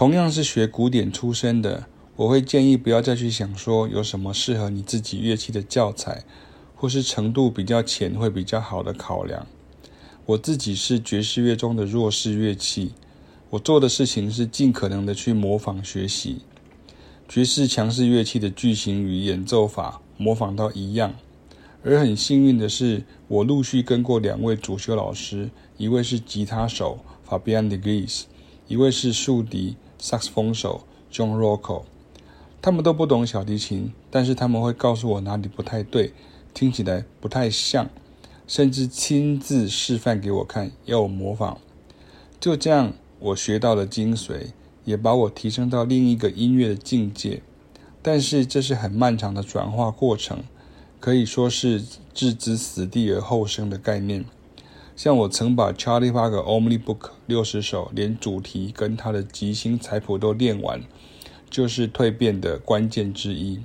同样是学古典出身的，我会建议不要再去想说有什么适合你自己乐器的教材，或是程度比较浅会比较好的考量。我自己是爵士乐中的弱势乐器，我做的事情是尽可能的去模仿学习爵士强势乐器的句型与演奏法，模仿到一样。而很幸运的是，我陆续跟过两位主修老师，一位是吉他手 Fabian de Gries，一位是竖笛萨克斯风手 John Rocco。他们都不懂小提琴，但是他们会告诉我哪里不太对，听起来不太像，甚至亲自示范给我看，要我模仿。就这样，我学到了精髓，也把我提升到另一个音乐的境界。但是这是很漫长的转化过程，可以说是置之死地而后生的概念。像我曾把 Charlie Parker Omni Book 六十首，连主题跟他的即兴彩谱都练完。就是蜕变的关键之一。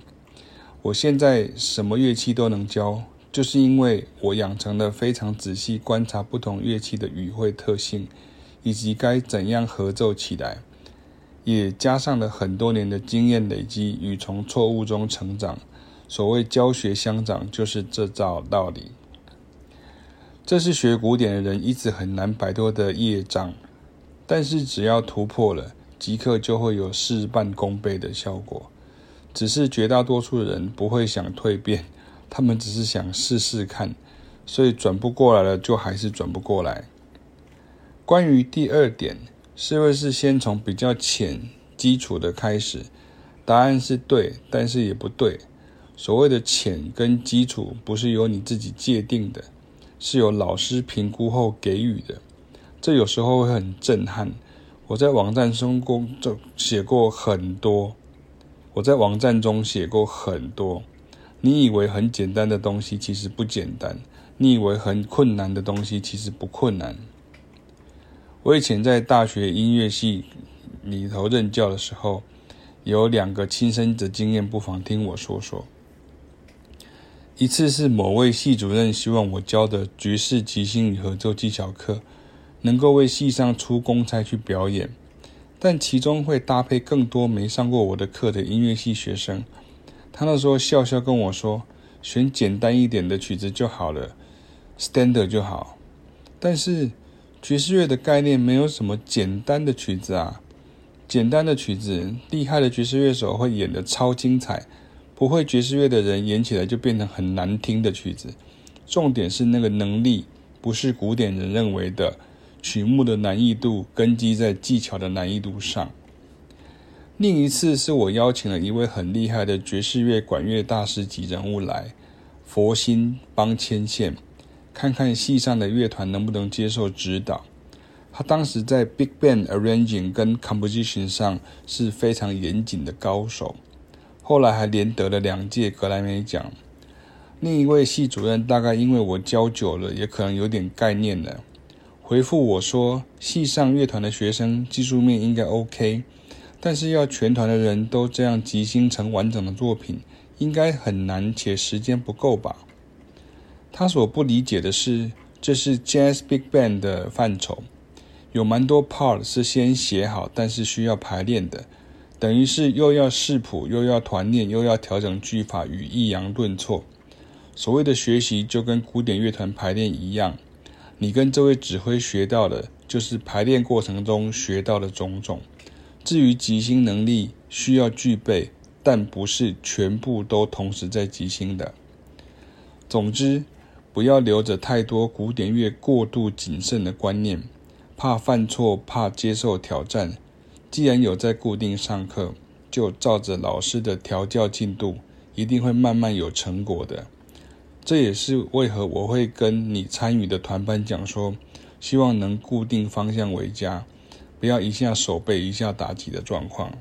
我现在什么乐器都能教，就是因为我养成了非常仔细观察不同乐器的语汇特性，以及该怎样合奏起来，也加上了很多年的经验累积与从错误中成长。所谓教学相长，就是这招道理。这是学古典的人一直很难摆脱的业障，但是只要突破了。即刻就会有事半功倍的效果，只是绝大多数人不会想蜕变，他们只是想试试看，所以转不过来了就还是转不过来。关于第二点，是不是先从比较浅基础的开始？答案是对，但是也不对。所谓的浅跟基础，不是由你自己界定的，是由老师评估后给予的，这有时候会很震撼。我在网站中工作写过很多，我在网站中写过很多。你以为很简单的东西，其实不简单；你以为很困难的东西，其实不困难。我以前在大学音乐系里头任教的时候，有两个亲身的经验，不妨听我说说。一次是某位系主任希望我教的爵士即兴与合奏技巧课。能够为系上出公差去表演，但其中会搭配更多没上过我的课的音乐系学生。他那时候笑笑跟我说：“选简单一点的曲子就好了，standard 就好。”但是爵士乐的概念没有什么简单的曲子啊，简单的曲子，厉害的爵士乐手会演得超精彩，不会爵士乐的人演起来就变成很难听的曲子。重点是那个能力，不是古典人认为的。曲目的难易度根基在技巧的难易度上。另一次是我邀请了一位很厉害的爵士乐管乐大师级人物来，佛心帮牵线，看看戏上的乐团能不能接受指导。他当时在 Big Band Arranging 跟 Composition 上是非常严谨的高手，后来还连得了两届格莱美奖。另一位系主任大概因为我教久了，也可能有点概念了。回复我说，系上乐团的学生技术面应该 OK，但是要全团的人都这样即兴成完整的作品，应该很难且时间不够吧？他所不理解的是，这是 Jazz Big Band 的范畴，有蛮多 part 是先写好，但是需要排练的，等于是又要视谱，又要团练，又要调整句法与抑扬顿挫。所谓的学习就跟古典乐团排练一样。你跟这位指挥学到的，就是排练过程中学到的种种。至于即兴能力，需要具备，但不是全部都同时在即兴的。总之，不要留着太多古典乐过度谨慎的观念，怕犯错，怕接受挑战。既然有在固定上课，就照着老师的调教进度，一定会慢慢有成果的。这也是为何我会跟你参与的团班讲说，希望能固定方向为佳，不要一下手背一下打击的状况。